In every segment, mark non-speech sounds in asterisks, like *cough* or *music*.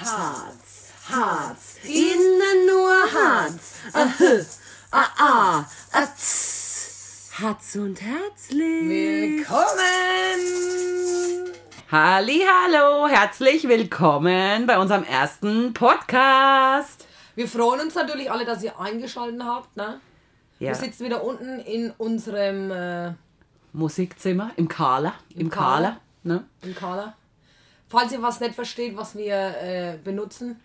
Harz, Harz, innen nur Harz. Ahö, ah, ah, atz. Harz und herzlich. Willkommen! Halli, hallo, herzlich willkommen bei unserem ersten Podcast. Wir freuen uns natürlich alle, dass ihr eingeschaltet habt. Ne? Ja. Wir sitzen wieder unten in unserem äh, Musikzimmer im Kala, im, Kala. Kala, ne? im Kala. Falls ihr was nicht versteht, was wir äh, benutzen,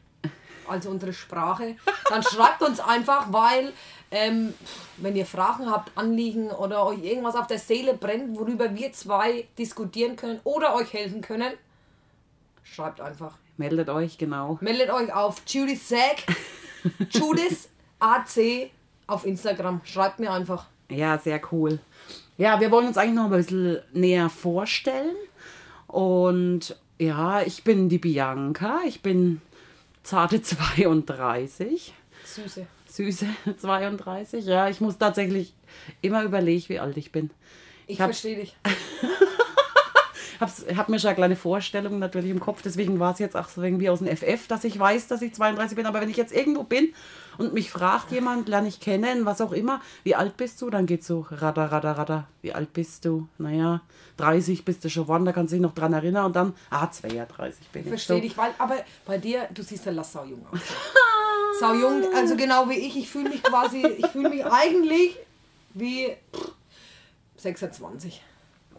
also unsere Sprache, dann *laughs* schreibt uns einfach, weil ähm, wenn ihr Fragen habt, Anliegen oder euch irgendwas auf der Seele brennt, worüber wir zwei diskutieren können oder euch helfen können, schreibt einfach. Meldet euch, genau. Meldet euch auf Judith Sack, *laughs* Judith AC auf Instagram. Schreibt mir einfach. Ja, sehr cool. Ja, wir wollen uns eigentlich noch ein bisschen näher vorstellen. Und ja, ich bin die Bianca. Ich bin zarte *laughs* 32. Süße. Süße *laughs* 32. Ja, ich muss tatsächlich immer überlegen, wie alt ich bin. Ich hab's- verstehe dich. *laughs* Hab's, hab mir schon eine kleine Vorstellung natürlich im Kopf, deswegen war es jetzt auch so irgendwie aus dem FF, dass ich weiß, dass ich 32 bin. Aber wenn ich jetzt irgendwo bin und mich fragt jemand, lerne ich kennen, was auch immer, wie alt bist du? Dann geht so, radda, radda, radda, wie alt bist du? Naja, 30 bist du schon geworden, da kannst du dich noch dran erinnern und dann, ah, 32 bin ich. Verstehe so. dich, weil, aber bei dir, du siehst ja lass saujung aus. *laughs* saujung, also genau wie ich. Ich fühle mich quasi, ich fühle mich eigentlich wie pff, 26.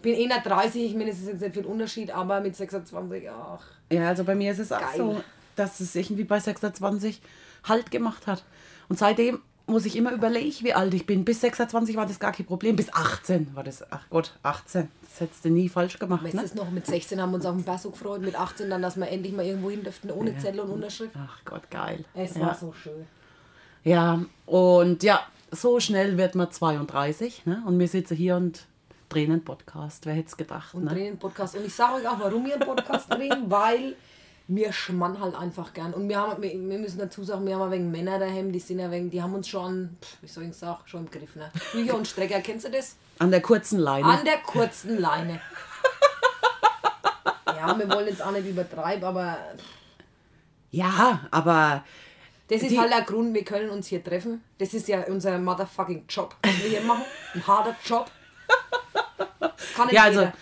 Bin eh nicht 30, ich meine, es ist jetzt nicht viel Unterschied, aber mit 26, ach. Ja, also bei mir ist es auch Geil. so, dass es irgendwie bei 26 Halt gemacht hat. Und seitdem muss ich immer überlegen, wie alt ich bin. Bis 26 war das gar kein Problem. Bis 18 war das, ach Gott, 18. Das hättest du nie falsch gemacht. Weißt Ne? du noch, mit 16 haben wir uns auf den Berg gefreut, mit 18 dann, dass wir endlich mal irgendwo hin dürften, ohne Zettel und Unterschrift. Ach Gott, geil. Es ja. war so schön. ja, und ja, so schnell wird man 32. Ne? Und wir sitzen hier und drehen einen Podcast. Wer hätte es gedacht? und ne? drehen einen Podcast. Und ich sage euch auch, warum wir einen Podcast *laughs* drehen, weil wir schmann halt einfach gern. Und wir, haben, wir, wir müssen dazu sagen, wir haben ein wenig Männer daheim, die sind ein wenig, die haben uns schon, wie soll ich sagen, schon im Griff. Ne? Flüger und Strecker, kennst du das? An der kurzen Leine. An der kurzen Leine. *laughs* Ja, wir wollen jetzt auch nicht übertreiben, aber ja, aber das ist Die- halt der Grund, wir können uns hier treffen. Das ist ja unser motherfucking Job, was wir hier machen. Ein harter Job. Kann Ja, also, jeder.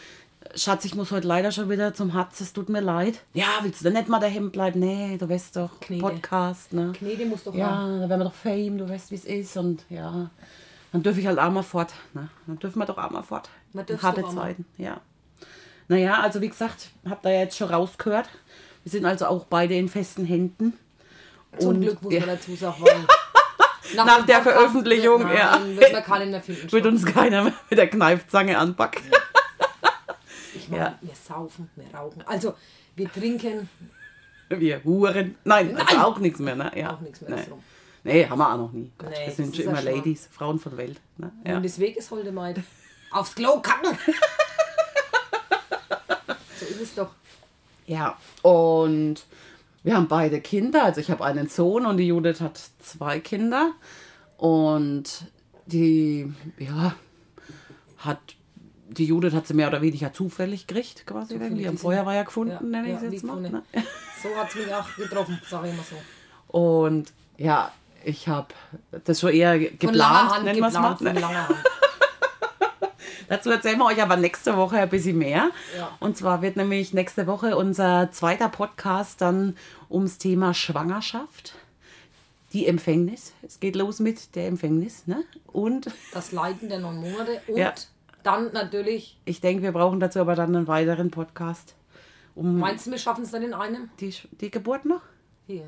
Schatz, ich muss heute leider schon wieder zum Hatz, es tut mir leid. Ja, willst du denn nicht mal daheim bleiben? Nee, du weißt doch, Knete. Podcast, ne? Knete muss doch Ja, haben. da werden wir doch Fame, du weißt, wie es ist. Und ja, dann dürfe ich halt auch mal fort. Ne? Dann dürfen wir doch auch mal fort. Harte. Zeiten, ja. Naja, also wie gesagt, habt ihr ja jetzt schon rausgehört. Wir sind also auch beide in festen Händen. Zum Und- Glück muss ja. man dazu *laughs* sagen, Nach dem der Veröffentlichung, wird, ja. nein, wird mehr finden. Wird uns keiner mehr mit der Kneifzange anpacken. Ich meine, ja. wir saufen, wir rauchen. Also, wir trinken Wir Huren. Nein, also Nein. auch nichts mehr, ne? Ja. auch nichts mehr. Nee. rum. nee, haben wir auch noch nie. Gott, Nee, das sind das schon immer. Ladies, Frauen von der Welt. Ne? Ja. Und des Weges holde Meid. Aufs Klo kacken! *laughs* so ist es doch. Ja, und wir haben beide Kinder. Also ich habe einen Sohn und die Judith hat zwei Kinder. Und die, ja, hat, die Judith hat sie mehr oder weniger zufällig gekriegt, quasi. Zufällig, irgendwie. Am die sind- Feuerwehr gefunden, Ja, nenne ich es jetzt mal. Ne? *laughs* So hat es mich auch getroffen, sage ich immer so. Und ja, ich habe das schon eher ge- Von langer geplant, Hand geplant, mal. von langer Hand. *laughs* Dazu erzählen wir euch aber nächste Woche ein bisschen mehr. Ja. Und zwar wird nämlich nächste Woche unser zweiter Podcast dann ums Thema Schwangerschaft. Die Empfängnis. Es geht los mit der Empfängnis. Ne? Und Das Leiden der neun Monate und Ja. Dann natürlich, ich denke, wir brauchen dazu aber dann einen weiteren Podcast. Um meinst du, wir schaffen es dann in einem? die, die Geburt noch? Hier.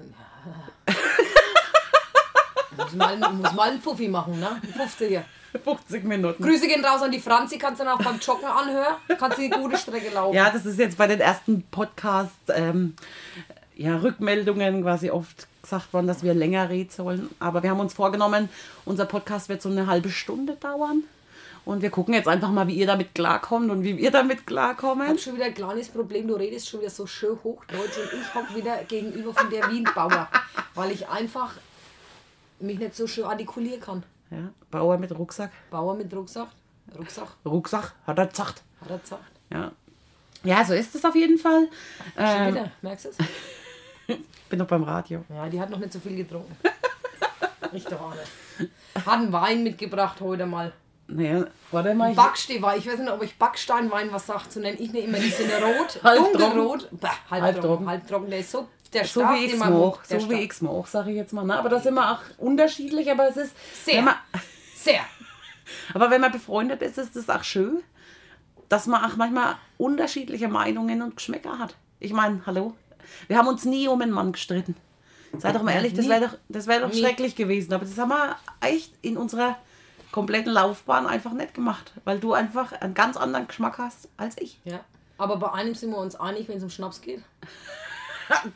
muss, mal, muss mal einen Fuffi machen, ne? Ein 50er. 50 Minuten. Grüße gehen raus an die Franzi, kannst du dann auch beim Joggen anhören. Kannst du die gute Strecke laufen. Ja, das ist jetzt bei den ersten Podcasts ähm, ja, Rückmeldungen quasi oft gesagt worden, dass wir länger reden sollen. Aber wir haben uns vorgenommen, unser Podcast wird so eine halbe Stunde dauern. Und wir gucken jetzt einfach mal, wie ihr damit klarkommt und wie wir damit Ich klarkommen. habe schon wieder ein kleines Problem, du redest schon wieder so schön Hochdeutsch und ich hocke wieder gegenüber von der Wien-Bauer, weil ich einfach mich nicht so schön artikulieren kann. Ja, Bauer mit Rucksack. Bauer mit Rucksack, Rucksack, Rucksack, hat er gesagt. hat er gesagt. Ja. ja, so ist es auf jeden Fall. Schon Ähm, wieder, merkst du es? Ich *laughs* bin noch beim Radio. Ja, die hat noch nicht so viel getrunken. ich doch auch nicht. Hat einen Wein mitgebracht heute mal. Naja, warte mal. Ich, Backstehwein. Ich weiß nicht, ob ich Backsteinwein was sagt zu nennen. Ich nehme immer diesen rot, *laughs* Halbtrocken. dunkelrot. Halbtrocken. Halbtrocken. Der ist so, der so wie ich es mache. So wie ich es mache, sage ich jetzt mal. Ne? Aber das sind wir auch unterschiedlich, aber es ist. Sehr. Wenn man, Sehr. *laughs* aber wenn man befreundet ist, ist es auch schön, dass man auch manchmal unterschiedliche Meinungen und Geschmäcker hat. Ich meine, hallo, wir haben uns nie um einen Mann gestritten. Sei doch mal ehrlich, das wäre doch, das wär doch schrecklich gewesen. Aber das haben wir echt in unserer kompletten Laufbahn einfach nicht gemacht, weil du einfach einen ganz anderen Geschmack hast als ich. Ja. Aber bei einem sind wir uns einig, wenn es um Schnaps geht. *laughs*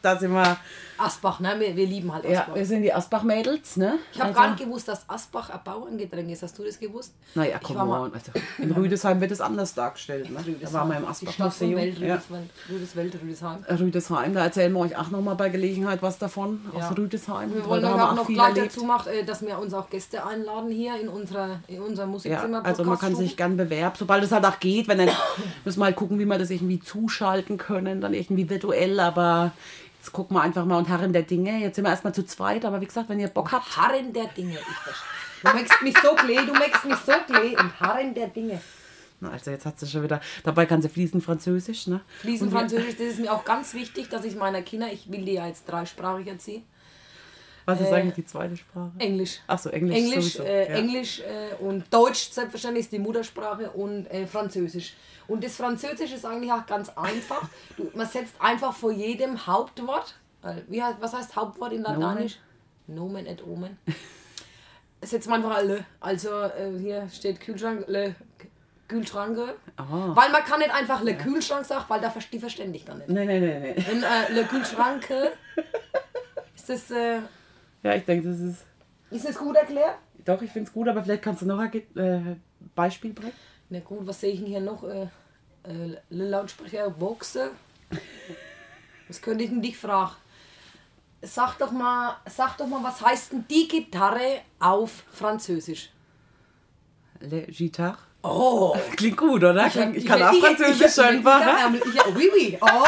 Da sind wir, Asbach, ne? Wir, wir lieben halt ja, Asbach. wir sind die Asbach-Mädels, ne? ich habe Also- gar nicht gewusst, dass Asbach ein Bauerngetränk ist. Hast du das gewusst? Naja, komm on. Also, in Rüdesheim wird es anders dargestellt. Ne? Da waren wir im Asbach-Museum. Ja. Rüdeswelt, Rüdesheim. Rüdesheim, da erzählen wir euch auch noch mal bei Gelegenheit was davon Ja. aus Rüdesheim. Wir wollen auch noch gleich erlebt. dazu machen, äh, dass wir uns auch Gäste einladen hier in, unserer, in unser Ja, Musikzimmer. also man kann sich gern bewerben, sobald es halt auch geht, wenn dann müssen wir halt gucken, wie wir das irgendwie zuschalten können, dann irgendwie virtuell, aber jetzt gucken wir einfach mal und Herren der Dinge. Jetzt sind wir erstmal zu zweit, aber wie gesagt, wenn ihr Bock habt, Harren der Dinge. Ich verstehe. Du möchtest mich so klee, du möchtest mich so klee und Harren der Dinge. na, also jetzt hat sie schon wieder, dabei kann sie fließend Französisch, ne? Wir- Französisch, das ist mir auch ganz wichtig, dass ich meiner Kinder, ich will die ja jetzt dreisprachig erziehen. Was ist äh, eigentlich die zweite Sprache? Englisch. Ach so, Englisch Englisch, sowieso, äh, ja. Englisch äh, und Deutsch selbstverständlich ist die Muttersprache und Französisch. Und das Französisch ist eigentlich auch ganz einfach. *laughs* Du, man setzt einfach vor jedem Hauptwort, wie, was heißt Hauptwort in Lateinisch? Nomen et Omen. *laughs* Setzt man einfach alle. Also hier steht Kühlschrank, le Kühlschranke. Ah. Weil man kann nicht einfach le Kühlschrank sagen, weil da die verstände ich dann nicht. Nee, nee, nee. Wenn äh, le Kühlschranke, *laughs* ist das, äh, Ja, ich denke, das ist. ist das gut erklärt? Doch, ich finde es gut, aber vielleicht kannst du noch ein äh, Beispiel bringen. Na gut, was sehe ich denn hier noch? Äh, äh, Lautsprecher, Boxe. Was könnte ich denn dich fragen? Sag doch mal, sag doch mal, was heißt denn die Gitarre auf Französisch? Le Gitarre. Oh! *laughs* Klingt gut, oder? Ich, ich kann auch ich- Französisch ich- ich- scheinbar. Ich, ich, ich, oui, oui. Oh,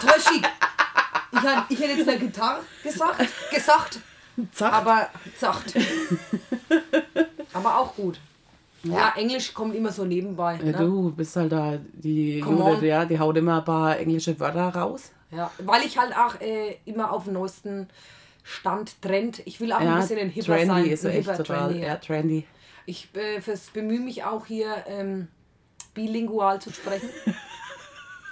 très chic. Ich, hab- ich hätte jetzt eine Gitarre gesagt, gesagt, Zack. aber sagt. *laughs* aber auch gut. Ja, Englisch kommt immer so nebenbei. Ja, Ne? du bist halt da, die Jude, ja, die haut immer ein paar englische Wörter raus. Ja, weil ich halt auch äh, immer auf dem neuesten Stand Trend. Ich will auch ein Ja, bisschen ein Hipper trendy sein. ist ein echt Hipper, total. trendy, Ja, trendy. Ich äh, bemühe mich auch hier ähm, bilingual zu sprechen. *laughs*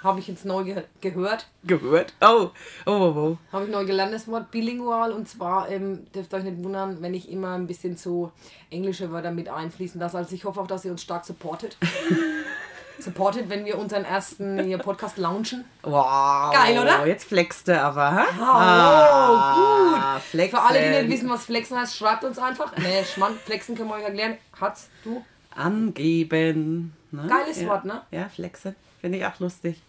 Habe ich jetzt neu ge gehört. Gehört? Oh, oh, oh, oh. Habe ich neu gelernt, das Wort bilingual. Und zwar ähm, dürft ihr euch nicht wundern, wenn ich immer ein bisschen so englische Wörter mit einfließen lasse. Also ich hoffe auch, dass ihr uns stark supportet. *laughs* supportet, wenn wir unseren ersten Podcast launchen. Wow. Geil, oder? Jetzt flext du aber, hä? Oh, gut. Flexen. Für alle, die nicht wissen, was Flexen heißt, schreibt uns einfach. Nee, Schmann, Flexen können wir euch erklären. Hat's, du? Angeben. Ne? Geiles ja. Wort, ne? Ja, flexen. Finde ich auch lustig.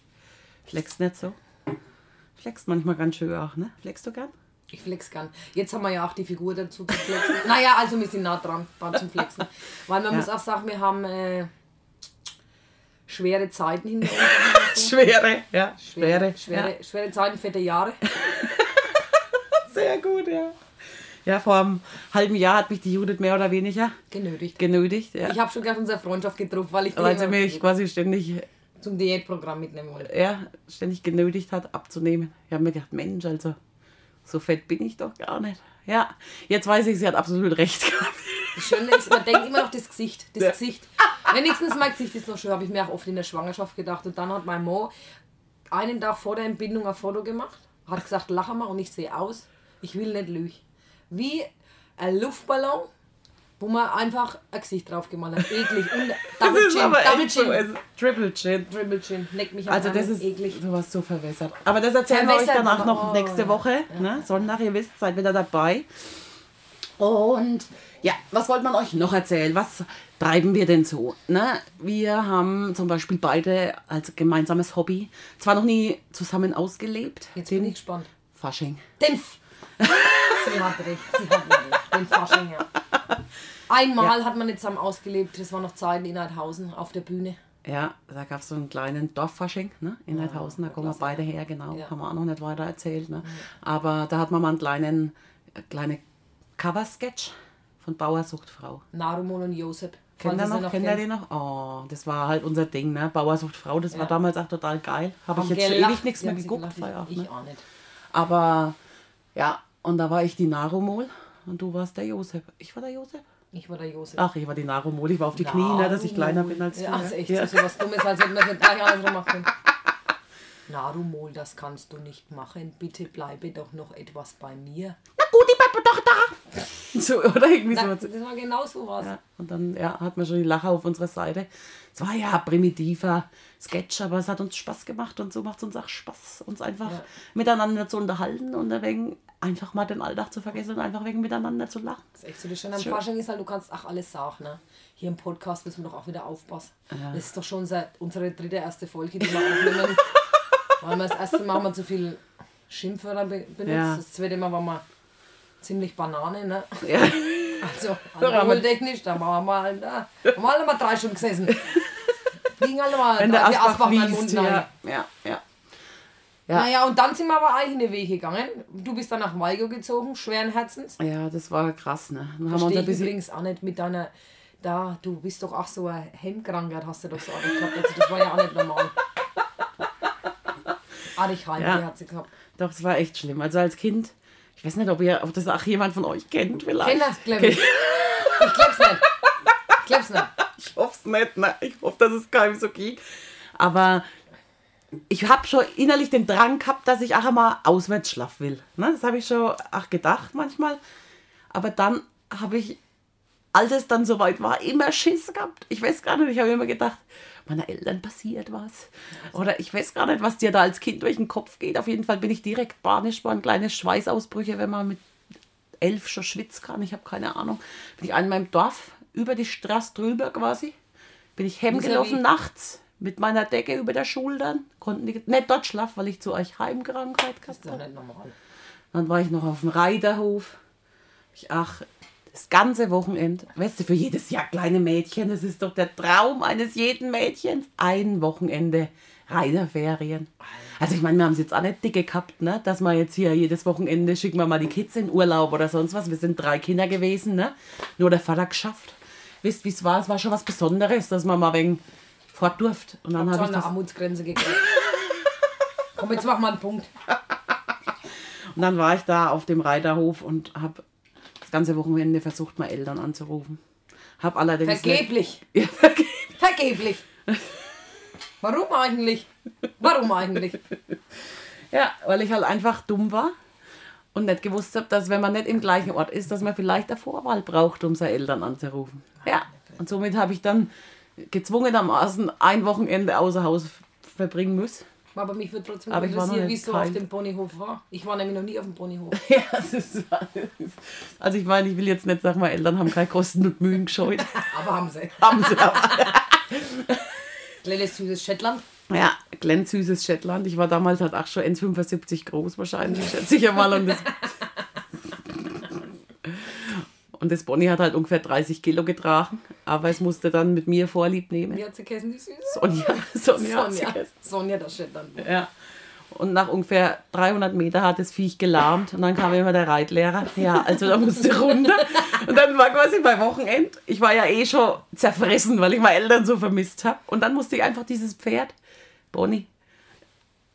Flex nicht so. Flext manchmal ganz schön auch, ne? Flexst du gern? Ich flex gern. Jetzt haben wir ja auch die Figur dazu zu flexen. *laughs* naja, also wir sind nah dran, dran zum Flexen. Weil man Ja. muss auch sagen, wir haben äh, schwere Zeiten hinter uns. *laughs* Schwere, ja. Schwere. Schwere, schwere Zeiten, fette Jahre. Ja, *laughs* sehr gut, ja. Ja, vor einem halben Jahr hat mich die Judith mehr oder weniger Genötigt. genötigt, ja. Ich habe schon gerade unsere Freundschaft getroffen, weil ich weil sie mich quasi ständig, zum Diätprogramm mitnehmen wollte. ja, ständig genötigt hat, abzunehmen. Ich habe mir gedacht, Mensch, also so fett bin ich doch gar nicht. Ja, jetzt weiß ich, sie hat absolut recht gehabt. Das Schöne ist, man denkt immer noch das Gesicht. Das Ja. Gesicht. Wenigstens mein Gesicht ist noch schön, habe ich mir auch oft in der Schwangerschaft gedacht. Und dann hat mein Mo einen Tag vor der Entbindung ein Foto gemacht, hat gesagt, lach mal und ich sehe aus, ich will nicht lügen. Wie ein Luftballon, wo man einfach ein Gesicht drauf gemalt hat. Eklig. Und *laughs* Das Double ist Chin, aber Double echt so. Chin. Also, Triple Chin. Triple Chin, leck mich am Also das ist eklig. sowas so verwässert. Aber das erzählen wir euch Verwässert, danach noch oh, nächste ja. Woche. Ne? Sonntag, ihr wisst, seid wieder dabei. Und ja, was wollte man euch noch erzählen? Was treiben wir denn so? Ne? Wir haben zum Beispiel beide als gemeinsames Hobby zwar noch nie zusammen ausgelebt. Jetzt bin ich gespannt. Fasching. Den F *laughs* sie hat recht, sie hat recht. Den Fasching, ja. *laughs* Einmal hat man nicht zusammen ausgelebt, das war noch Zeiten in Eidhausen auf der Bühne. Ja, da gab es so einen kleinen Dorffasching ne, in Neidhausen, da kommen wir beide her, genau. Ja. Haben wir auch noch nicht weiter erzählt. Ne? Aber da hat man mal einen kleinen, äh, kleine Cover-Sketch von Bauersuchtfrau. Narumon und Josep. Kennt ihr sie noch? Kennt ihr den noch? Oh, das war halt unser Ding, ne? Bauersuchtfrau, das war Ja. damals auch total geil. Habe ich jetzt schon ewig nichts mehr geguckt. gelacht, war ja auch, Ich, ne? ich auch nicht. Aber ja, und da war ich die Narumol und du warst der Josep. Ich war der Josep? Ich war der Josep. Ach, ich war die Narumol. Ich war auf die Knie, ne, dass ich kleiner bin als du. Ja, das ist echt ja. so was Dummes, als hätten wir es nicht andersrum machen können. Narumol, das kannst du nicht machen. Bitte bleibe doch noch etwas bei mir. Na gut, ich bleib doch da. *laughs* So, oder irgendwie Na, so. das war genau so was. Ja, und dann ja, hat man schon die Lacher auf unserer Seite. Es war ja primitiver Sketch, aber es hat uns Spaß gemacht und so macht es uns auch Spaß, uns einfach Ja. miteinander zu unterhalten und wegen einfach mal den Alltag zu vergessen und einfach wegen miteinander zu lachen. Das ist echt so das Schöne am. Fasching ist halt, du kannst auch alles sagen. Ne? Hier im Podcast müssen wir doch auch wieder aufpassen. Ja. Das ist doch schon seit unsere dritte erste Folge, die wir aufnehmen. *laughs* weil wir das erste Mal haben wir zu viel Schimpfwörter be benutzt. Ja. Das zweite Mal war wir ziemlich Banane. Ne? Ja. *laughs* Also, alkoholtechnisch, da waren wir halt, da haben wir halt mal drei Stunden gesessen. *laughs* Liegen halt mal Wenn der drei, vier Asbach Asbach fließt. Mund. Ja, ja, ja. Ja. Naja, und dann sind wir aber eigene Wege gegangen. Du bist dann nach Walgo gezogen, schweren Herzens. Ja, das war krass, ne? Dann haben wir uns ein bisschen. übrigens auch nicht mit deiner. Da, du bist doch auch so eine Hemmkrankheit, hast du doch so eine gehabt. Also das war ja auch nicht normal. Arigheim, Ja. die hat sie gehabt. Doch, es war echt schlimm. Also als Kind, ich weiß nicht, ob, ihr, ob das auch jemand von euch kennt, vielleicht. Kenner, glaub ich. Ich glaub's nicht. Ich glaub's nicht. *laughs* Ich hoffe es nicht, ne? Ich hoffe, dass es keinem so ging. Aber ich habe schon innerlich den Drang gehabt, dass ich auch einmal auswärts schlafen will. Ne? Das habe ich schon auch gedacht manchmal. Aber dann habe ich, als es dann soweit war, immer Schiss gehabt. Ich weiß gar nicht, ich habe immer gedacht, meiner Eltern passiert was. Oder ich weiß gar nicht, was dir da als Kind durch den Kopf geht. Auf jeden Fall bin ich direkt panisch, waren kleine Schweißausbrüche, wenn man mit elf schon schwitzt kann. Ich habe keine Ahnung. Bin ich einmal im Dorf über die Straße drüber quasi. Bin ich heimgelaufen nachts mit meiner Decke über der Schultern. Konnten die nicht dort schlafen, weil ich zu euch Heimkrankheit gehabt habe. nicht normal. Dann war ich noch auf dem Reiterhof. Ich, ach, das ganze Wochenende, weißt du, für jedes Jahr kleine Mädchen, das ist doch der Traum eines jeden Mädchens. Ein Wochenende Reiterferien. Also ich meine, wir haben es jetzt auch nicht dicke gehabt, ne? dass wir jetzt hier jedes Wochenende schicken wir mal die Kids in Urlaub oder sonst was. Wir sind drei Kinder gewesen, ne? nur der Vater geschafft. Wisst wie es war? Es war schon was Besonderes, dass man mal wegen fort durfte. Und dann Hab habe schon ich eine das Armutsgrenze gekriegt. *laughs* Komm, jetzt mach mal einen Punkt. *laughs* Und dann war ich da auf dem Reiterhof und habe das ganze Wochenende versucht, meine Eltern anzurufen. Hab allerdings. Vergeblich. *laughs* Ja, vergeblich. Vergeblich. Warum eigentlich? Warum eigentlich? Ja, weil ich halt einfach dumm war und nicht gewusst habe, dass wenn man nicht im gleichen Ort ist, dass man vielleicht eine Vorwahl braucht, um seine Eltern anzurufen. Ja, und somit habe ich dann gezwungenermaßen ein Wochenende außer Haus verbringen müssen. Aber mich würde trotzdem Aber interessieren, wie es so auf dem Ponyhof war. Ich war nämlich noch nie auf dem Ponyhof. *laughs* Ja, das ist, also ich meine, ich will jetzt nicht sagen, meine Eltern haben keine Kosten und Mühen gescheut. *laughs* Aber haben sie. haben sie. *laughs* Kleines süßes Shetland. Ja, glänzsüßes Shetland. Ich war damals halt auch schon 1,75 groß wahrscheinlich, schätze ich einmal. Und das, und das Bonnie hat halt ungefähr 30 Kilo getragen. Aber es musste dann mit mir Vorlieb nehmen. Wie hat sie gegessen, die Süße? Sonja, *laughs* Sonja, Sonja. Sonja, das Shetland. Ja. Und nach ungefähr 300 Meter hat das Viech gelahmt und dann kam immer der Reitlehrer. Ja, also da musste runter. Und dann war quasi bei Wochenend, ich war ja eh schon zerfressen, weil ich meine Eltern so vermisst habe. Und dann musste ich einfach dieses Pferd, Bonnie,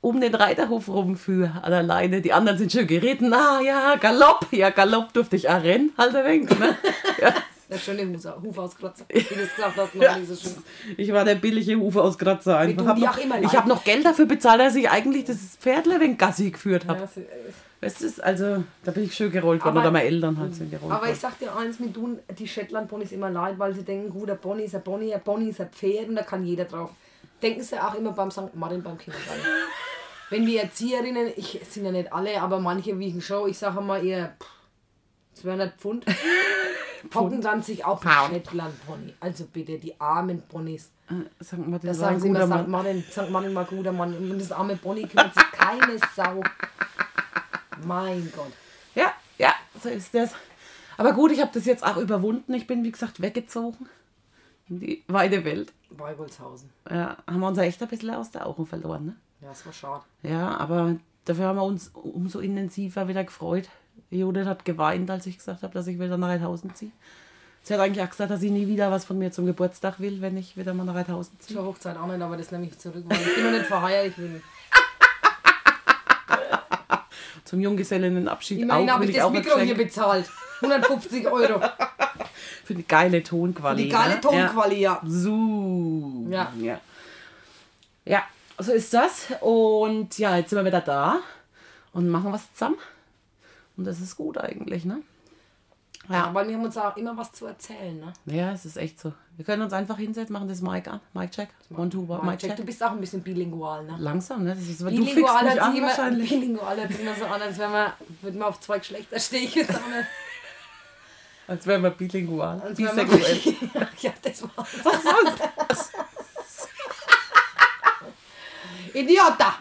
um den Reiterhof rumführen an der Leine. Die anderen sind schon geritten. Ah ja, Galopp. Ja, Galopp durfte ich auch rennen, halt ein wenig. Ne? *laughs* Ja. Der schöne Husa, Hufauskrotzer. Wie du es gesagt hast, noch nicht so schön. Ich war der billige Hufe aus Kratzer einfach. Hab noch, ich habe noch Geld dafür bezahlt, dass ich eigentlich das Pferdle wegen Gassi geführt habe. Ja, sie- Weißt du, also da bin ich schön gerollt worden oder meine Eltern halt sind gerollt Aber ich sag dir eins, mir tun die Shetland-Ponys immer leid, weil sie denken, gut, der Pony ist ein Pony, ein Pony ist ein Pferd und da kann jeder drauf. Denken sie auch immer beim St. Martin beim Kindergarten. *laughs* Wenn die Erzieherinnen, ich sind ja nicht alle, aber manche wiegen schon, ich sage mal ihr pff, 200 *laughs* Pfund, hocken dann sich auf den. Shetland-Pony. Also bitte, die armen Ponys. Äh, mal, Da das sagen sie immer, St. Martin, St. Martin war guter Mann. Und das arme Pony kümmert sich keine Sau. Mein Gott. Ja, ja, so ist das. Aber gut, ich habe das jetzt auch überwunden. Ich bin, wie gesagt, weggezogen in die weite Welt. Bei Holzhausen. Ja, haben wir uns echt ein bisschen aus der Augen verloren, ne? Ja, das war schade. Ja, aber dafür haben wir uns umso intensiver wieder gefreut. Judith hat geweint, als ich gesagt habe, dass ich wieder nach Reithausen ziehe. Sie hat eigentlich auch gesagt, dass sie nie wieder was von mir zum Geburtstag will, wenn ich wieder mal nach Reithausen ziehe. Zur Hochzeit auch nicht, aber das nehme ich zurück, weil ich bin noch nicht verheiratet. Will. *laughs* Zum Junggesellenabschied Immerhin auch, habe ich das Mikro hier bezahlt. 150 Euro. *laughs* Für die geile Tonqualität. die geile Tonqualität, ja. So. Ja. ja. Ja, so ist das. Und ja, jetzt sind wir wieder da und machen was zusammen. Und das ist gut eigentlich, ne? ja. Aber wir haben uns auch immer was zu erzählen, ne? Ja, es ist echt so. Wir können uns einfach hinsetzen, machen das Mic an. Mic check. One, two, one, Mic check. du bist auch ein bisschen bilingual, ne? Langsam, ne? Das ist, du Bilingual mich hat sich immer, wahrscheinlich. *laughs* bilingual hört sich immer so an, als wenn man, würde man auf zwei Geschlechter stehen. *laughs* Als wären wir bilingual. Als Bisexuell. *laughs* ja, das war's. Idiota!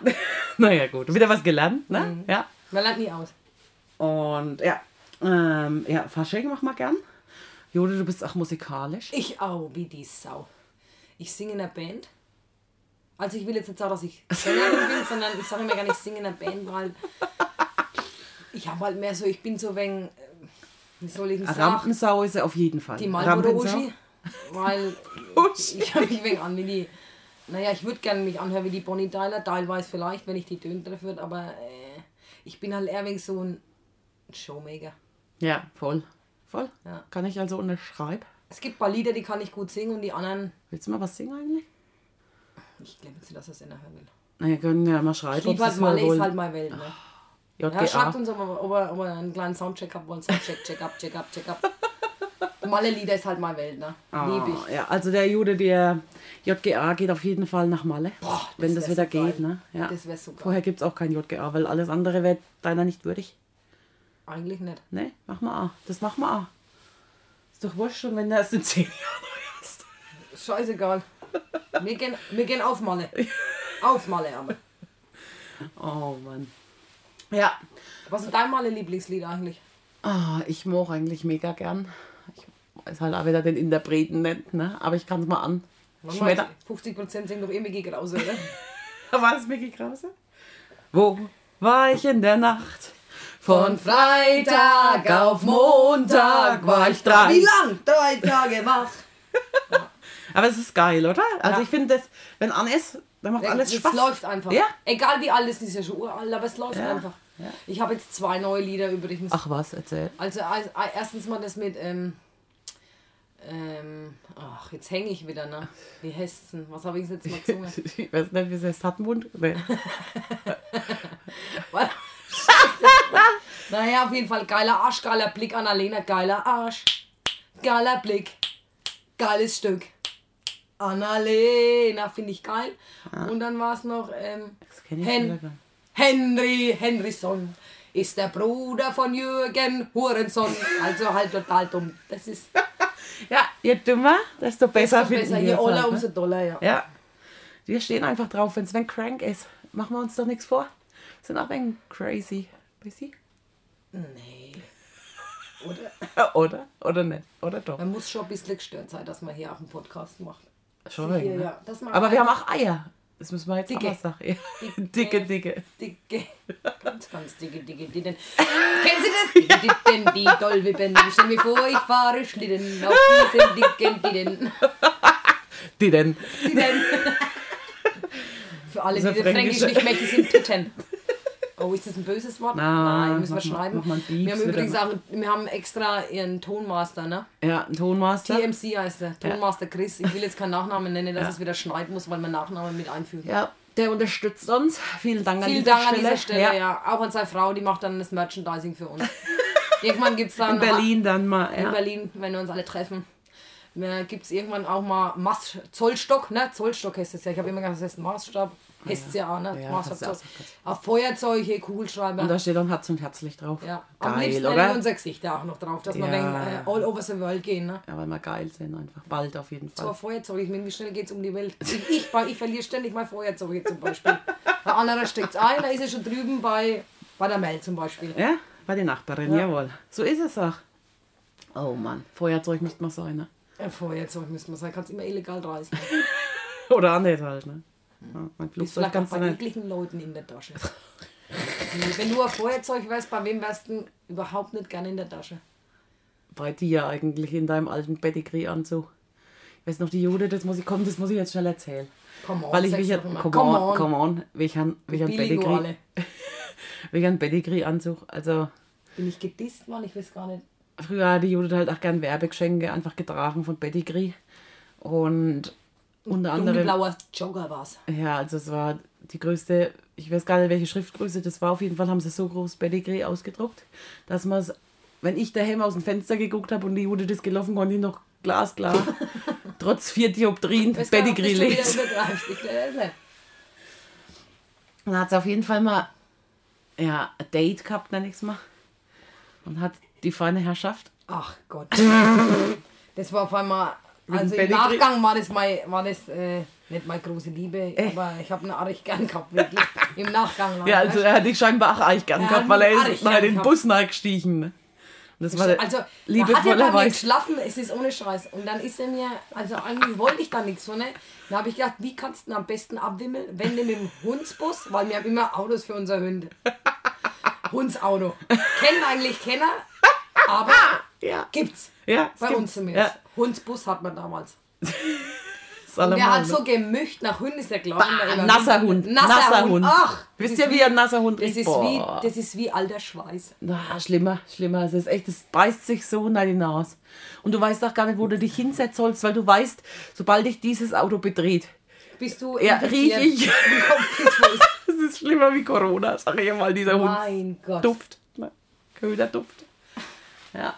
naja, gut. Wieder was gelernt, ne? Mhm. Ja. Man lernt nie aus. Und ja. Ähm, ja, Fasching mach mal gern. Jode, du bist auch musikalisch. Ich auch, wie die Sau. Ich singe in einer Band. Also ich will jetzt nicht sagen, dass ich Sängerin bin, sondern ich sage immer gar nicht, ich singe in einer Band, weil *laughs* ich habe halt mehr so, ich bin so wegen, wie soll ich sagen, Rampensau ist er auf jeden Fall. die. *laughs* Uschi, weil ich habe mich wegen an wie die, naja, ich würde gerne mich anhören wie die Bonnie Tyler, teilweise vielleicht, wenn ich die Töne treffen würde, aber äh, ich bin halt eher wegen so ein Showmaker. Ja, voll. Voll. Ja. Kann ich also unterschreiben. Es gibt ein paar Lieder, die kann ich gut singen und die anderen, Willst du mal was singen eigentlich? ich glaube nicht, dass das einer hören will. Na, wir können ja mal schreiben. Ich liebe ob halt sie Malle, es ist halt meine Welt. Ne? Ja, JGA. schreibt uns, ob er, ob, ob er einen kleinen Soundcheck haben wollen. Soundcheck, check up, check up, check up. Malle-Lieder ist halt meine Welt, ne? Ah, Lieb ich. Ja, also der Jude, der JGA geht auf jeden Fall nach Malle. Boah, wenn das wieder so geht, geil. ne? Ja. Das wäre geil. Vorher gibt es auch kein JGA, weil alles andere wäre deiner nicht würdig. Eigentlich nicht. Ne, mach mal auch. Das machen wir auch. Ist doch wurscht schon, wenn du erst in 10 Jahren hast. Scheißegal. Wir gehen, wir gehen auf Malle. *laughs* Auf Malle, aber. Oh Mann. Ja. Was ist dein Malle-Lieblingslied eigentlich? Ah, ich mag eigentlich mega gern. Ich weiß halt auch wieder den Interpreten nicht, ne? Aber ich kann es mal an. Schmetter. 50% sind doch eh Mickey Krause, oder? *laughs* War es Mickey Krause? Wo war ich in der Nacht? Von Freitag auf Montag war ich drei. Wie lang? Drei Tage wach. *laughs* Aber es ist geil, oder? Also Ja. ich finde, das, wenn an ist, dann macht alles es Spaß. läuft einfach. Ja. Egal wie alt es ist, ist ja schon uralt, aber es läuft Ja. einfach. Ja. Ich habe jetzt zwei neue Lieder übrigens. Ach was, erzähl. Also als- als- erstens mal das mit, ähm, ähm, ach, jetzt hänge ich wieder, ne? Wie heißt? Was habe ich jetzt mal gesungen? *laughs* Ich weiß nicht, wie es heißt. Hattenmund? Nee. *laughs* naja, auf jeden Fall geiler Arsch, geiler Blick, Annalena, geiler Arsch, geiler Blick, geiles Stück. Annalena, finde ich geil. Und dann war es noch, ähm, Das kenn ich Hen. Henry Henrysson ist der Bruder von Jürgen Hurenson. Also halt total dumm. Das ist *laughs* Ja, je dümmer, desto besser desto finden besser. Je es oller, halt, umso ne? doller, ja. Ja. Wir stehen einfach drauf, wenn Sven crank ist. Machen wir uns doch nichts vor. Sind auch ein crazy. Busy? Nee. Oder? *laughs* Oder? Oder nicht? Oder doch? Man muss schon ein bisschen gestört sein, dass man hier auch einen Podcast macht. Schon wegen, ne? ja, Aber wir haben auch Eier. Das müssen wir jetzt Dicke. auch mal sagen. Ja. Dicke. Dicke, dicke. Dicke, ganz, ganz dicke, dicke, dicke. Kennen Sie das? Dicke, Ditten, die Dollwippen. Ich stell mir vor, ich fahre Schlitten auf diesen dicken Ditten. Die denn? Ditten. Für alle, die Das Fränkisch nicht mächtig sind, Titten. Oh, ist das ein böses Wort? Nein, müssen wir schreiben. mach mal wir haben übrigens auch, wir haben extra ihren Tonmaster, ne? Ja, ein Tonmaster. TMC heißt der. Tonmaster Chris. Ich will jetzt keinen Nachnamen nennen, dass es wieder schneiden muss, weil man Nachnamen mit einfügen. Ja, der unterstützt uns. Vielen Dank an Vielen dieser Dank an Stelle. dieser Stelle, ja. Auch an seine Frau, die macht dann das Merchandising für uns. *laughs* Irgendwann gibt es dann In Berlin dann mal. in Ja. Berlin, wenn wir uns alle treffen, gibt es irgendwann auch mal Maß, Zollstock, ne? Zollstock heißt es ja. Ich habe immer gesagt, das heißt Maßstab. Heißt es ja auch, ne? Ja, du auch so Auf Feuerzeuge, Kugelschreiber. Und da steht dann Herz und Herzlich drauf. ja. Am Geil, liebsten oder? unser Gesicht auch noch drauf, dass wir Ja. wegen äh, all over the world gehen, ne? Ja, weil wir geil sind einfach. Bald auf jeden So Fall. ein Feuerzeug, ich meine, wie schnell geht es um die Welt? Ich, ich, ich verliere ständig mein Feuerzeug zum Beispiel. Ein anderer steckt es ein, da ist er schon drüben bei, bei der Mel zum Beispiel. Ja, bei der Nachbarin, Ja. jawohl. So ist es auch. Oh Mann, Feuerzeug müsste man sein, ne? Ein Feuerzeug müsste man sagen, kannst immer illegal reißen. *laughs* Oder auch nicht halt, ne? Ja, mein Flugzeug kannst du bei nicht. ekligen Leuten in der Tasche. *laughs* Wenn du ein Feuerzeug weißt, bei wem wärst du überhaupt nicht gerne in der Tasche? Bei dir eigentlich in deinem alten Pedigree-Anzug. Ich weiß noch, die Jude, das muss ich, komm, das muss ich jetzt schnell erzählen. Come on, Weil ich mich ja, come, Come on, on. come on, ich ich Billigo Pedigree, ich *laughs* ein Pedigree-Anzug, also Bin ich gedisst worden? Ich weiß gar nicht. früher hat die Jude halt auch gern Werbegeschenke einfach getragen von Pedigree und unter anderem, Dunkelblauer Jogger war's. ja, also es war die größte, ich weiß gar nicht, welche Schriftgröße das war, auf jeden Fall haben sie so groß Pedigree ausgedruckt, dass man es, wenn ich daheim aus dem Fenster geguckt habe und die Jude das gelaufen, konnte ich noch glasklar, *laughs* trotz vier Dioptrien, Pedigree lesen. Dann hat sie auf jeden Fall mal ja, ein Date gehabt, nenne ich es mal. Und hat die feine Herrschaft. Ach Gott. Das war auf einmal. Also im? Nachgang war das, mein, war das äh, nicht meine große Liebe, aber ich habe ihn arg gern gehabt, wirklich. *laughs* Im Nachgang. Ja, also er hat dich scheinbar auch eigentlich gern Er gehabt, weil er ist gern den. Bus gestiegen. Das war Also, er hat ja bei mir geschlafen, es ist ohne Scheiß. Und dann ist er mir, also eigentlich wollte ich da nichts von, ne? Dann habe ich gedacht, wie kannst du ihn am besten abwimmeln, wenn du mit dem Hundsbus, weil wir haben immer Autos für unser Hunde. Hundsauto. Kennen eigentlich Kenner, aber *laughs* Ja, gibt's. ja, Bei gibt- uns zumindest. Ja, Hundsbus hat man damals. *laughs* der hat so gemücht nach Hund, ist der. Bah, nasser Hund. Nasser Hund. Ach, Wisst das ihr, wie ein nasser Hund Das riecht? ist, wie, das ist wie alter Schweiß. Na, schlimmer, schlimmer. Es ist echt, es beißt sich so in die Nase. Und du weißt auch gar nicht, wo du dich hinsetzen sollst, weil du weißt, sobald dich dieses Auto bedreht, Bist du ja, riech ich. Es *laughs* ist schlimmer wie Corona, sag ich mal, dieser Hund. Mein Gott. Duft. Ne? Köderduft. Ja.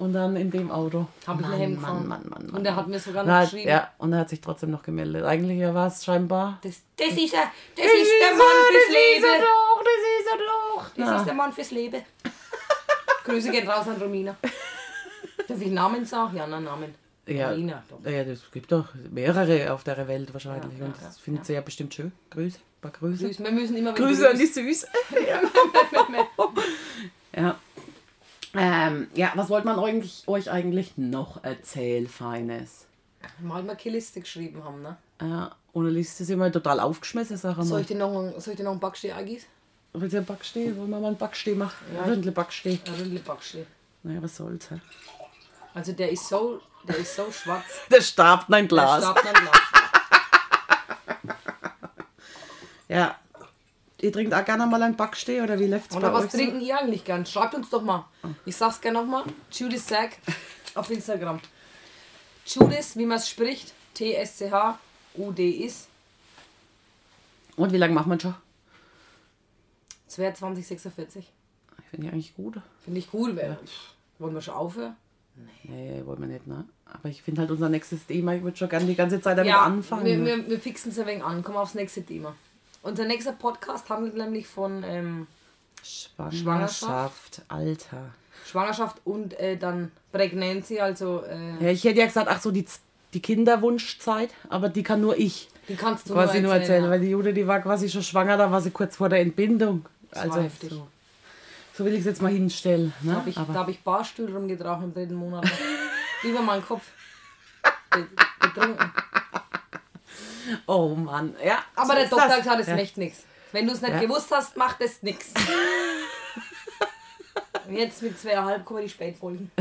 Und dann in dem Auto. Hab ich Mann, nachher gefahren. Mann, Mann, Mann, Mann. Und er hat mir sogar noch Na, geschrieben. ja, und er hat sich trotzdem noch gemeldet. Eigentlich war es scheinbar. Das, das ist er, das ist der Mann fürs Leben. doch, das ist er doch. Das ist der Mann fürs Leben. *laughs* Grüße gehen raus an Romina. Darf ich Namen sagen? Ja, na, Namen. Ja, Romina. Ja, das gibt doch mehrere auf der Welt wahrscheinlich. Ja, und ja, das findet sie ja bestimmt schön. Grüße, ein paar Grüße. Grüß, wir müssen immer Grüße an die. Süß. *laughs* ja. *laughs* Ähm, ja, was wollte man eigentlich, euch eigentlich noch erzählen, Feines? Mal mal keine Liste geschrieben haben, ne? Ja, ohne Liste sind wir total aufgeschmissen, sag Soll mal. ich dir noch, einen- soll ich dir noch einen Backstee eingießen? Willst du einen Backstee? Wollen wir mal einen Backstee machen? Ja, Ründle Backstee. Ein Ründel Backstee. Naja, was soll's, hä? Also der ist so, der ist so schwarz. *laughs* Der starb ein Der Glas. starb nicht Glas. *laughs* Ja. Ihr trinkt auch gerne mal einen Backstee oder wie läuft's Oder bei was euch so? trinken ihr eigentlich gern? Schreibt uns doch mal. Ich sag's gerne nochmal. Judas Sack auf Instagram. Judas, wie man es spricht. T-S-C-H-U-D is. Und wie lange macht man schon? 2246. Ich finde die eigentlich gut. Finde ich gut. Wer- Wollen wir schon aufhören? Nee, wollen wir nicht, ne? Aber ich finde halt unser nächstes Thema, ich würde schon gerne die ganze Zeit damit Ja, anfangen. wir, wir, wir fixen es ein wenig an. Kommen wir aufs nächste Thema. Unser nächster Podcast handelt nämlich von ähm, Schwangerschaft, Alter. Schwangerschaft und äh, dann Pregnancy, also äh, Ja, ich hätte ja gesagt, ach so, die, die Kinderwunschzeit, aber die kann nur ich die kannst du quasi nur erzählen, ja. weil die Jude, die war quasi schon schwanger, da war sie kurz vor der Entbindung. war Also heftig. so, so will ich es jetzt mal hinstellen. Da Ne? habe ich, da hab ich Barstuhl rumgetragen im dritten Monat. *laughs* Über meinen Kopf. Betrunken. Oh Mann, ja. Aber so der Doktor das. hat gesagt, es ja. macht nichts. Wenn du es nicht Ja. gewusst hast, macht es nichts. *laughs* Jetzt mit zweieinhalb kommen die Spätfolgen. *laughs*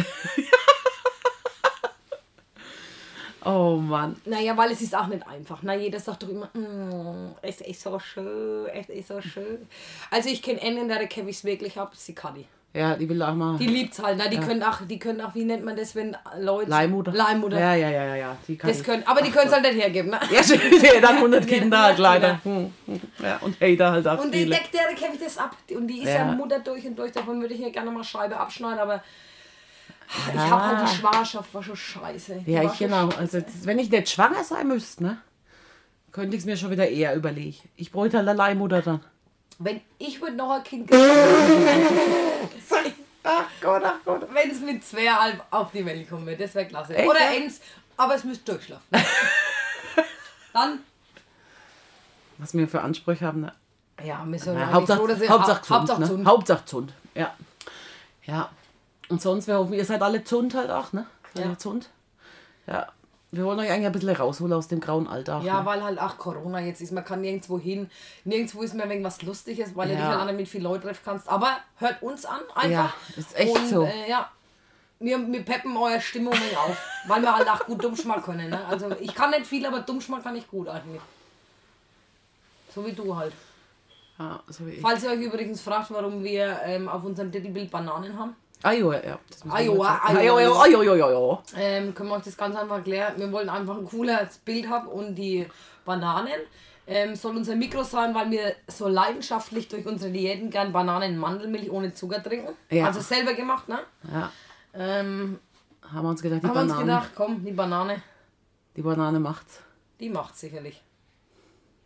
Oh Mann. Naja, weil es ist auch nicht einfach. Na, jeder sagt doch immer, "Mm, es ist so schön, es ist so schön. Also ich kenne einen, der Kevin wirklich ab, sie kann die. Ja, die will auch mal. Die liebt's halt, ne? Die können auch, die können auch, wie nennt man das, wenn Leute. Leihmutter. Leihmutter. Ja, ja, ja, ja, ja. Die kann Das ich. können, aber die können es halt nicht hergeben, ne? *laughs* Ja, ja, dann 100 *laughs* Kinder halt Ja, leider. Ja, und Hater halt auch Und die viele. deckt der Kevin das ab. Und die ist ja. Ja. Mutter durch und durch. Davon würde ich hier gerne mal Scheibe abschneiden, aber ich Ja. habe halt die Schwangerschaft war schon scheiße. Die Ja, ich genau. scheiße. Also, wenn ich nicht schwanger sein müsste, ne, könnte ich es mir schon wieder eher überlegen. Ich bräuchte halt eine Leihmutter dann. Wenn ich würde noch ein Kind *laughs* Ach Gott, ach Gott. wenn es mit zweieinhalb auf die Welt kommen würde, das wäre klasse. Echt, Oder ja? eins, aber es müsste durchschlafen. *laughs* Dann, Was wir für Ansprüche haben, ne? ja, wir sind Ja, eigentlich Hauptsache, froh, dass ihr- Hauptsache Ha- Zund. Hauptsache ne? Zund. Hauptsache Zund. Ja. Ja. Und sonst, wir hoffen, ihr seid alle Zund halt auch, ne? Seid Ja. ihr Zund? Ja. Wir wollen euch eigentlich ein bisschen rausholen aus dem grauen Alltag. Ja, ne? weil halt auch Corona jetzt ist. Man kann nirgendwo hin. Nirgendwo ist mehr irgendwas Lustiges, weil du Ja. dich halt auch mit vielen Leuten treffen kannst. Aber hört uns an einfach. Ja, ist echt Und, so. Äh, ja, wir, wir peppen eure Stimmung auf. weil wir halt auch gut Dummschmal können. Ne? Also ich kann nicht viel, aber Dummschmal kann ich gut eigentlich. So wie du halt. Ja, so wie ich. Falls ihr euch übrigens fragt, warum wir ähm, auf unserem Titelbild Bananen haben, Jo, ja. Jo, jo, jo. ähm, können wir euch das ganz einfach erklären. Wir wollen einfach ein cooles Bild haben und die Bananen ähm, soll unser Mikro sein, weil wir so leidenschaftlich durch unsere Diäten gern Bananen Mandelmilch ohne Zucker trinken. Ja. Also selber gemacht, ne? Ja, Ähm, haben wir uns gedacht, die haben wir uns Banane. gedacht, komm, die Banane, Die Banane macht's. die macht sicherlich.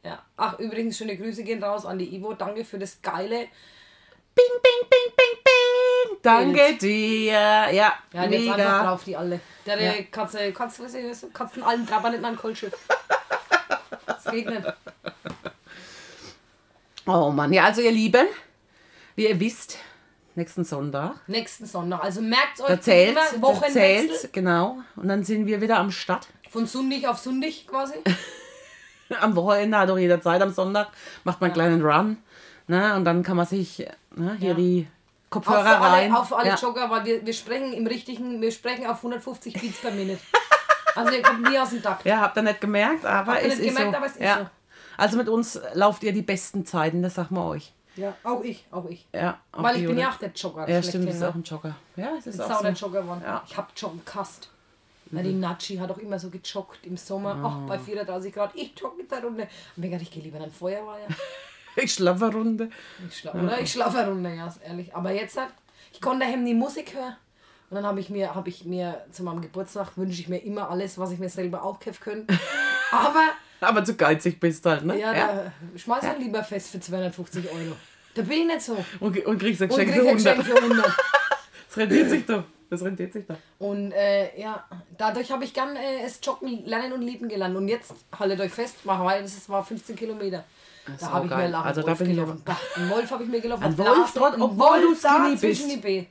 Ja. Ach, übrigens, schöne Grüße gehen raus an die Ivo. Danke für das geile. Bing, bing, bing, bing, Danke dir. Ja, Ja, und jetzt einfach mega. drauf, die alle. Der Ja. Katze, Katze, was ist das? Katzen allen Trabber nicht an Kohlschiff. Das geht nicht. Oh Mann, ja, also ihr Lieben, wie ihr wisst, nächsten Sonntag, Nächsten Sonntag. Also merkt euch da zählt, da zählt, genau. Und dann sind wir wieder am Start. Von Sundig auf Sundig quasi. *laughs* Am Wochenende hat auch jeder Zeit, am Sonntag macht man einen kleinen Run. Ne? Und dann kann man sich ne, hier Ja. die Kopfhörer für alle, rein. auch für alle ja. Jogger, weil wir, wir sprechen im richtigen, wir sprechen auf 150 Beats per Minute. Also ihr kommt nie aus dem Takt. ja, habt ihr nicht gemerkt, aber Habt es nicht ist gemerkt, so. aber es ist ja. so. Also mit uns lauft ihr die besten Zeiten, das sagen wir euch. Ja, auch ich, auch ich. Ja, auch Weil ich bin ja auch der Jogger. Ja, stimmt, schlechthin, das ist ne? auch ein Jogger. Ja, es ist auch der so. Jogger geworden. Ja. Ich hab joggen gehasst. Na, die Natschi hat auch immer so gejoggt im Sommer, ach, bei 34 Grad. Ich jogge mit der Runde. Und mir gedacht, ich gehe lieber in ein Feuerwehr. *laughs* Ich schlafe eine Runde. Ich schlafe, oder? Ich schlafe eine Runde, ja, ehrlich. Aber jetzt, halt, ich konnte daheim die Musik hören. Und dann habe ich mir, habe ich mir zu meinem Geburtstag wünsche ich mir immer alles, was ich mir selber auch kaufen könnte. *laughs* Aber Aber zu geizig bist du halt, ne? ja, da schmeiß ich lieber fest für 250 Euro. Da bin ich nicht so. Und Und, und kriegst ein krieg Geschenk für ein 100. Geschenk für 100. Das rentiert sich doch. Das rentiert sich doch. Und äh, ja, dadurch habe ich gern äh, es Joggen lernen und lieben gelernt. Und jetzt, haltet euch fest, mach weil das war 15 Kilometer. Da habe ich mir lange Also da Wolf bin ich gelaufen. Bah, Einen Wolf habe ich mir gelaufen. Ein Wolf, ein obwohl du da skinny zwischen bist. die B.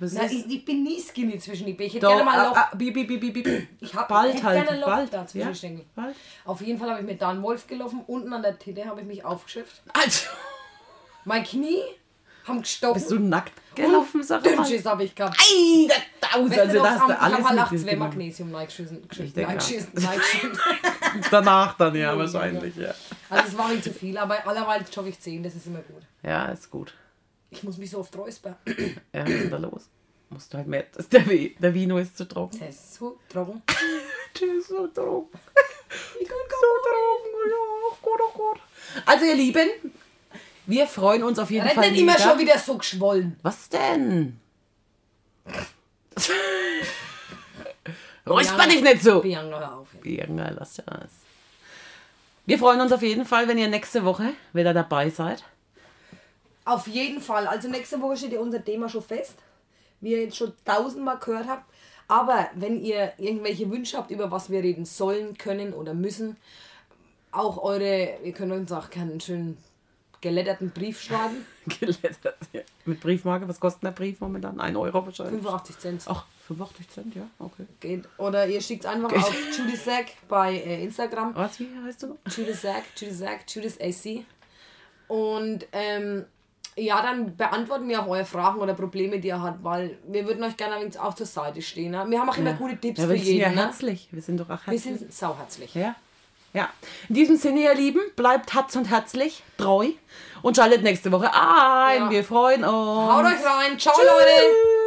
Na, ich, ich bin nie skinny zwischen die B. Ich hätte doch, gerne mal ein Loch. ah, ah, bi, bi, bi, bi, bi. Ich hab, bald ich hätte halt, gerne ein Loch bald. da zwischen Ja, bald. Auf jeden Fall habe ich mit da einen Wolf gelaufen. Unten an der Titte habe ich mich aufgeschifft. Also, Mein Knie haben gestochen. bist du nackt gelaufen, sag mal? Dünnschiss habe ich gehabt. Ei, der Tausend, Weißt also du, das ich hast du habe alles halt auch mit zwei. Magnesium. Ich reingeschissen. *laughs* Danach dann, *laughs* ja, wahrscheinlich, ja. Also es war mir zu viel, aber allerweil jogge ich 10, das ist immer gut. Ja, ist gut. Ich muss mich so oft räuspern. *clears throat* Ja, was ist da los? Musst du halt mehr. Der, Vi- der Vino ist zu trocken. Das ist so trocken. *laughs* Der ist so trocken. Ich kann so trocken. Ja, oh Gott, oh Gott. Also, ihr Lieben, wir freuen uns auf jeden Rennt Fall. nicht immer schon wieder so geschwollen. Was denn? *laughs* Räusper dich nicht so. Bianca, hör auf. Bianca, lass das. Wir freuen uns auf jeden Fall, wenn ihr nächste Woche wieder dabei seid. Auf jeden Fall. Also nächste Woche steht ja unser Thema schon fest. Wie ihr jetzt schon tausendmal gehört habt. Aber wenn ihr irgendwelche Wünsche habt, über was wir reden sollen, können oder müssen, auch eure, ihr könnt uns auch gerne einen schönen geletterten Brief schreiben. *laughs* Gelettert. Ja. Mit Briefmarke, was kostet der Brief momentan? 1 Euro wahrscheinlich. 85 Cent. Ach, 85 Cent, ja, okay. Geht. Oder ihr schickt einfach Geht. auf *laughs* Judy Sack bei äh, Instagram. Was, wie heißt du noch? Judas Sack, Judas Sack, Judas AC. Und ähm, ja, dann beantworten wir auch eure Fragen oder Probleme, die ihr habt, weil wir würden euch gerne auch zur Seite stehen. Ne? Wir haben auch immer gute Tipps Ja, für wir sind ja jeden. Ne? herzlich. Wir sind doch auch Wir herzlich. sind sauherzlich. Ja. Ja. In diesem Sinne, ihr Lieben, bleibt herz und herzlich, treu und schaltet nächste Woche ein. Ja. Wir freuen uns. Haut euch rein. Ciao, Tschüss. Leute.